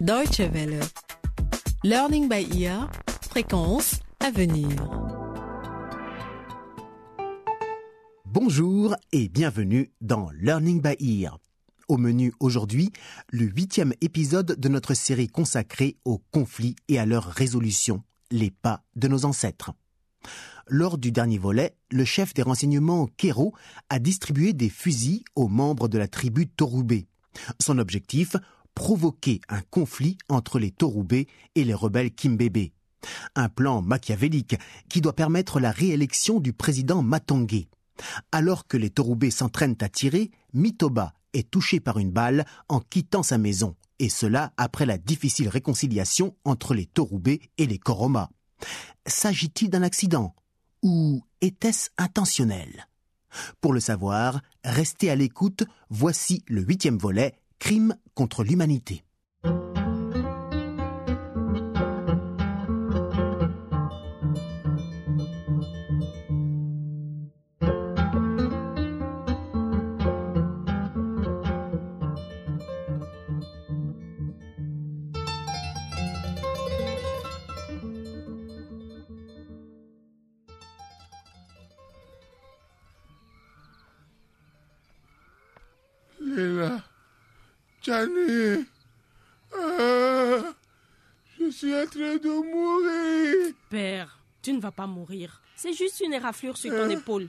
Deutsche Welle. Learning by ear. Fréquence à venir. Bonjour et bienvenue dans Learning by Ear. Au menu aujourd'hui, le huitième épisode de notre série consacrée aux conflits et à leur résolution, les pas de nos ancêtres. Lors du dernier volet, le chef des renseignements Kero a distribué des fusils aux membres de la tribu Torubé. Son objectif, provoquer un conflit entre les Torubé et les rebelles Kimbébé. Un plan machiavélique qui doit permettre la réélection du président Matangé. Alors que les Torubé s'entraînent à tirer, Mitoba est touché par une balle en quittant sa maison, et cela après la difficile réconciliation entre les Torubé et les Koroma. S'agit-il d'un accident ou était-ce intentionnel? Pour le savoir, restez à l'écoute, voici le huitième volet, Crime contre l'humanité. Ah, je suis en train de mourir. Père, tu ne vas pas mourir. C'est juste une éraflure sur ton Euh. épaule.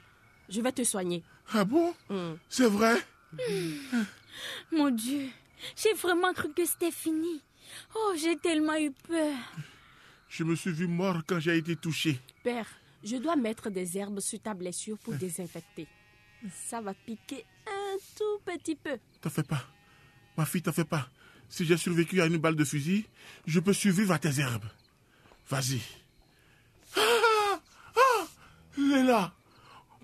Je vais te soigner. Ah bon? Hmm. C'est vrai? Mon Dieu, j'ai vraiment cru que c'était fini. Oh, j'ai tellement eu peur. Je me suis vu mort quand j'ai été touché. Père, je dois mettre des herbes sur ta blessure pour désinfecter. Ça va piquer un tout petit peu. T'en fais pas. Ma fille, t'en fais pas. Si j'ai survécu à une balle de fusil, je peux survivre à tes herbes. Vas-y. Ah Ah Léla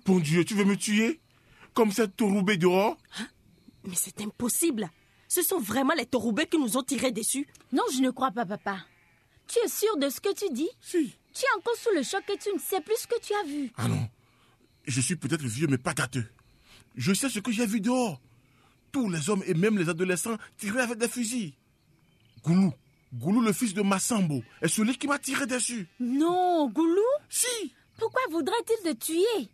Bon Dieu, tu veux me tuer Comme cette touroubée dehors? Mais c'est impossible. Ce sont vraiment les Torubés qui nous ont tirés dessus. Non, je ne crois pas, papa. Tu es sûr de ce que tu dis? Si. Tu es encore sous le choc et tu ne sais plus ce que tu as vu. Ah non. Je suis peut-être vieux, mais pas gâteux. Je sais ce que j'ai vu dehors. Tous les hommes et même les adolescents tiraient avec des fusils. Goulou, Goulou, le fils de Massambo, est celui qui m'a tiré dessus. Non, Goulou? Si Pourquoi voudrait-il te tuer?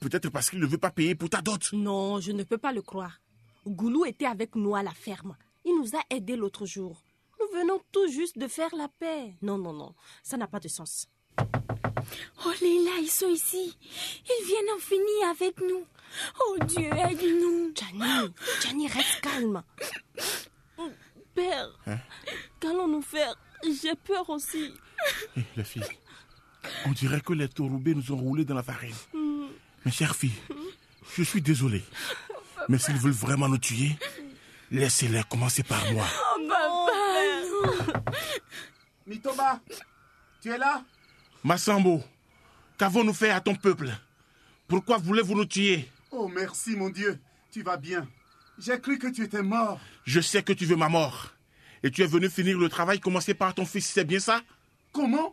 Peut-être parce qu'il ne veut pas payer pour ta dot. Non, je ne peux pas le croire. Goulou était avec nous à la ferme. Il nous a aidés l'autre jour. Nous venons tout juste de faire la paix. Non, non, non, ça n'a pas de sens. Oh, Léla, ils sont ici. Ils viennent en finir avec nous. Oh Dieu, aide-nous. Johnny, Johnny, reste calme. Père, qu'allons-nous faire? J'ai peur aussi. Eh, les filles, on dirait que les tauroubés nous ont roulés dans la farine. Mes chères filles, je suis désolé. Mais s'ils veulent vraiment nous tuer, laissez-les commencer par moi. Mitoba, tu es là? Massambo, qu'avons-nous fait à ton peuple? Pourquoi voulez-vous nous tuer? Oh merci mon Dieu, tu vas bien. J'ai cru que tu étais mort. Je sais que tu veux ma mort. Et tu es venu finir le travail commencé par ton fils, c'est bien ça? Comment?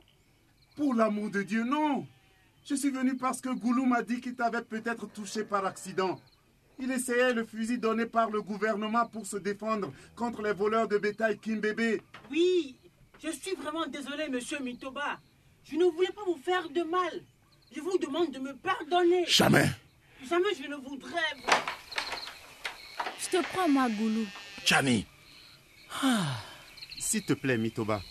Pour l'amour de Dieu, non. Je suis venu parce que Goulou m'a dit qu'il t'avait peut-être touché par accident. Il essayait le fusil donné par le gouvernement pour se défendre contre les voleurs de bétail Kimbébé. Oui, je suis vraiment désolé, monsieur Mitoba. Je ne voulais pas vous faire de mal. Je vous demande de me pardonner. Jamais. Jamais je ne voudrais. Je te crois, moi, Goulou. Chani, S'il te plaît, Mitoba,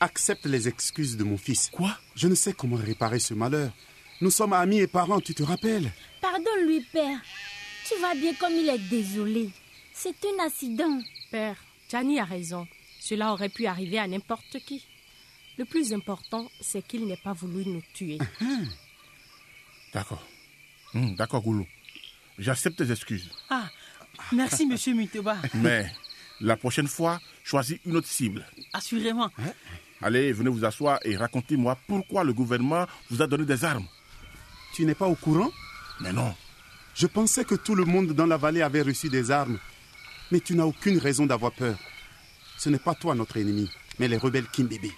accepte les excuses de mon fils. Quoi? Je ne sais comment réparer ce malheur. Nous sommes amis et parents, tu te rappelles? Pardonne-lui, père. Tu vois bien comme il est désolé. C'est un accident. Père, Johnny a raison. Cela aurait pu arriver à n'importe qui. Le plus important, c'est qu'il n'ait pas voulu nous tuer. D'accord. Hmm, D'accord, Goulou. J'accepte tes excuses. Ah, merci, monsieur Mitoba. Mais la prochaine fois, choisis une autre cible. Assurément. Allez, venez vous asseoir et racontez-moi pourquoi le gouvernement vous a donné des armes. Tu n'es pas au courant? Mais non. Je pensais que tout le monde dans la vallée avait reçu des armes. Mais tu n'as aucune raison d'avoir peur. Ce n'est pas toi notre ennemi, mais les rebelles Kimbébé.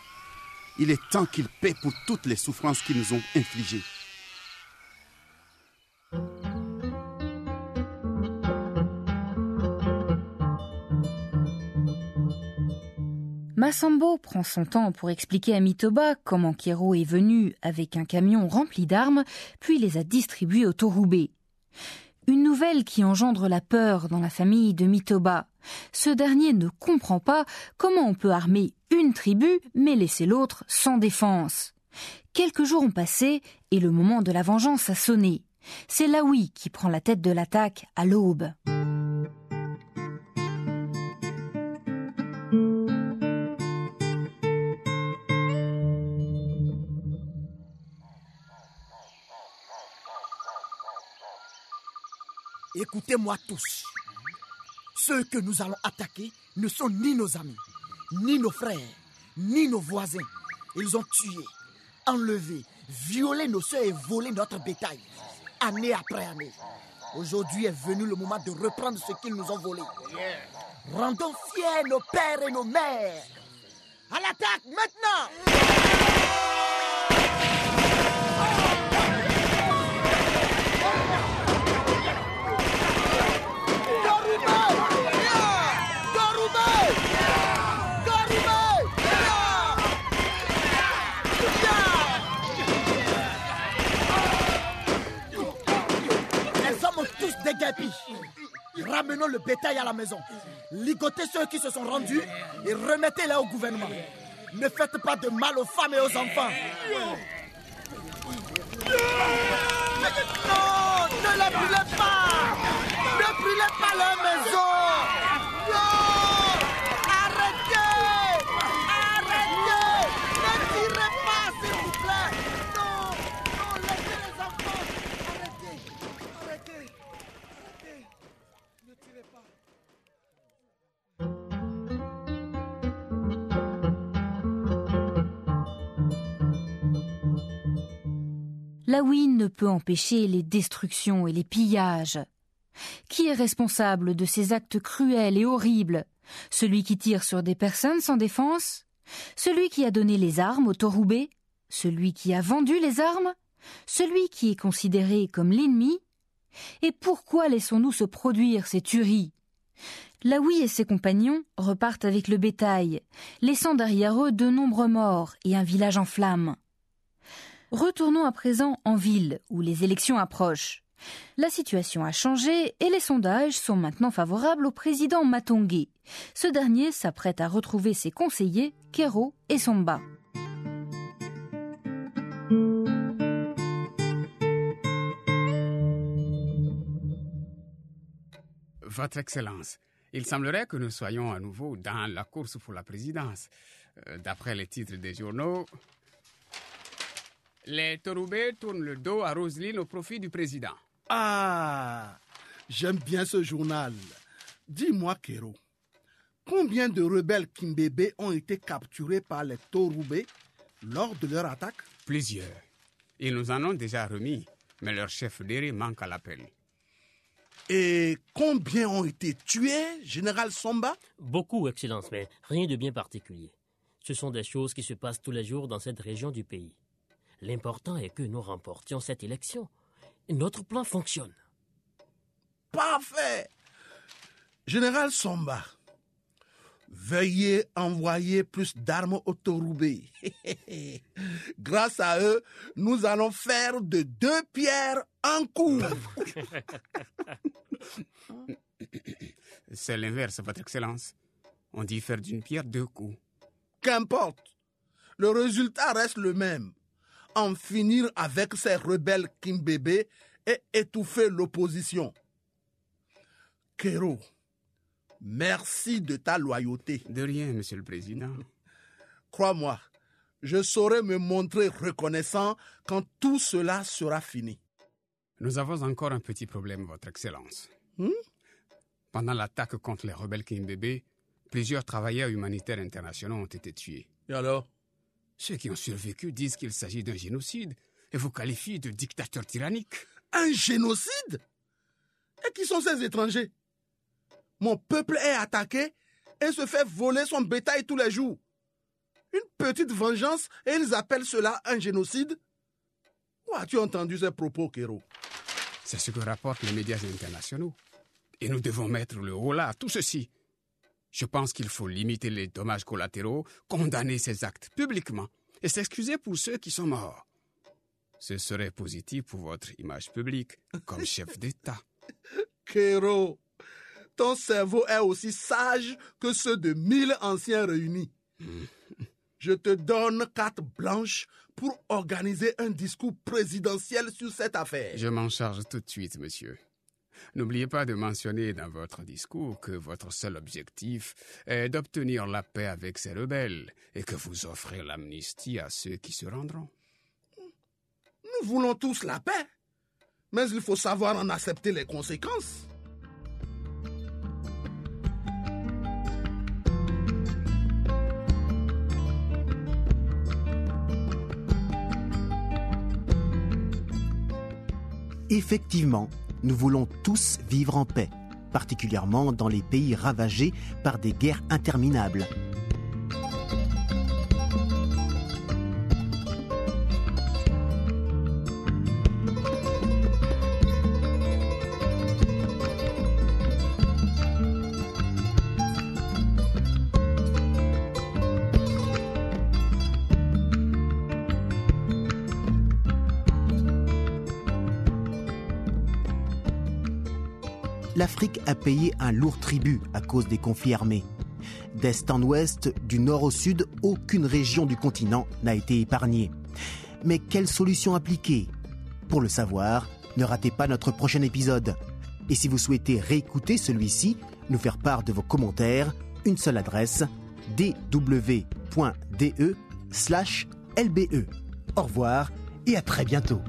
Il est temps qu'ils paient pour toutes les souffrances qu'ils nous ont infligées. Massambo prend son temps pour expliquer à Mitoba comment Kero est venu avec un camion rempli d'armes, puis les a distribuées au Torubé. Une nouvelle qui engendre la peur dans la famille de Mitoba. Ce dernier ne comprend pas comment on peut armer une tribu mais laisser l'autre sans défense. Quelques jours ont passé et le moment de la vengeance a sonné. C'est Laoui qui prend la tête de l'attaque à l'aube. Écoutez-moi tous. Ceux que nous allons attaquer ne sont ni nos amis, ni nos frères, ni nos voisins. Ils ont tué, enlevé, violé nos soeurs et volé notre bétail, année après année. Aujourd'hui est venu le moment de reprendre ce qu'ils nous ont volé. Rendons fiers nos pères et nos mères. À l'attaque maintenant Les hommes ont tous des guépis. Le bétail à la maison. Ligotez ceux qui se sont rendus et remettez-les au gouvernement. Ne faites pas de mal aux femmes et aux enfants. Laoui ne peut empêcher les destructions et les pillages. Qui est responsable de ces actes cruels et horribles? Celui qui tire sur des personnes sans défense? Celui qui a donné les armes au Torubé? Celui qui a vendu les armes? Celui qui est considéré comme l'ennemi? Et pourquoi laissons-nous se produire ces tueries? Laoui et ses compagnons repartent avec le bétail, laissant derrière eux de nombreux morts et un village en flammes. Retournons à présent en ville, où les élections approchent. La situation a changé et les sondages sont maintenant favorables au président Matongé. Ce dernier s'apprête à retrouver ses conseillers, Kero et Somba. Votre Excellence, il semblerait que nous soyons à nouveau dans la course pour la présidence. Euh, D'après les titres des journaux, les Torubés tournent le dos à Roselyne au profit du président. Ah, j'aime bien ce journal. Dis-moi, Kero, combien de rebelles Kimbébé ont été capturés par les Torubé lors de leur attaque? Plusieurs. Ils nous en ont déjà remis, mais leur chef d'éré manque à l'appel. Et combien ont été tués, Général Somba Beaucoup, Excellence, mais rien de bien particulier. Ce sont des choses qui se passent tous les jours dans cette région du pays. L'important est que nous remportions cette élection. Notre plan fonctionne. Parfait. Général Somba, veuillez envoyer plus d'armes au Torubé. Grâce à eux, nous allons faire de deux pierres un coup. C'est l'inverse, Votre Excellence. On dit faire d'une pierre deux coups. Qu'importe. Le résultat reste le même. En finir avec ces rebelles Kimbébé et étouffer l'opposition. Kero, merci de ta loyauté. De rien, Monsieur le Président. Crois-moi, je saurai me montrer reconnaissant quand tout cela sera fini. Nous avons encore un petit problème, Votre Excellence. Hmm? Pendant l'attaque contre les rebelles Kimbébé, plusieurs travailleurs humanitaires internationaux ont été tués. Et alors? Ceux qui ont survécu disent qu'il s'agit d'un génocide et vous qualifient de dictateur tyrannique. Un génocide? Et qui sont ces étrangers? Mon peuple est attaqué et se fait voler son bétail tous les jours. Une petite vengeance et ils appellent cela un génocide? Où as-tu entendu ces propos, Kero C'est ce que rapportent les médias internationaux. Et nous devons mettre le haut là à tout ceci. Je pense qu'il faut limiter les dommages collatéraux, condamner ces actes publiquement et s'excuser pour ceux qui sont morts. Ce serait positif pour votre image publique comme chef d'État. Kéro, ton cerveau est aussi sage que ceux de mille anciens réunis. Je te donne carte blanche pour organiser un discours présidentiel sur cette affaire. Je m'en charge tout de suite, monsieur. N'oubliez pas de mentionner dans votre discours que votre seul objectif est d'obtenir la paix avec ces rebelles et que vous offrez l'amnistie à ceux qui se rendront. Nous voulons tous la paix, mais il faut savoir en accepter les conséquences. Effectivement, nous voulons tous vivre en paix, particulièrement dans les pays ravagés par des guerres interminables. l'Afrique a payé un lourd tribut à cause des conflits armés. D'est en ouest, du nord au sud, aucune région du continent n'a été épargnée. Mais quelle solution appliquer? Pour le savoir, ne ratez pas notre prochain épisode. Et si vous souhaitez réécouter celui-ci, nous faire part de vos commentaires, une seule adresse dw.de/lbe. Au revoir et à très bientôt.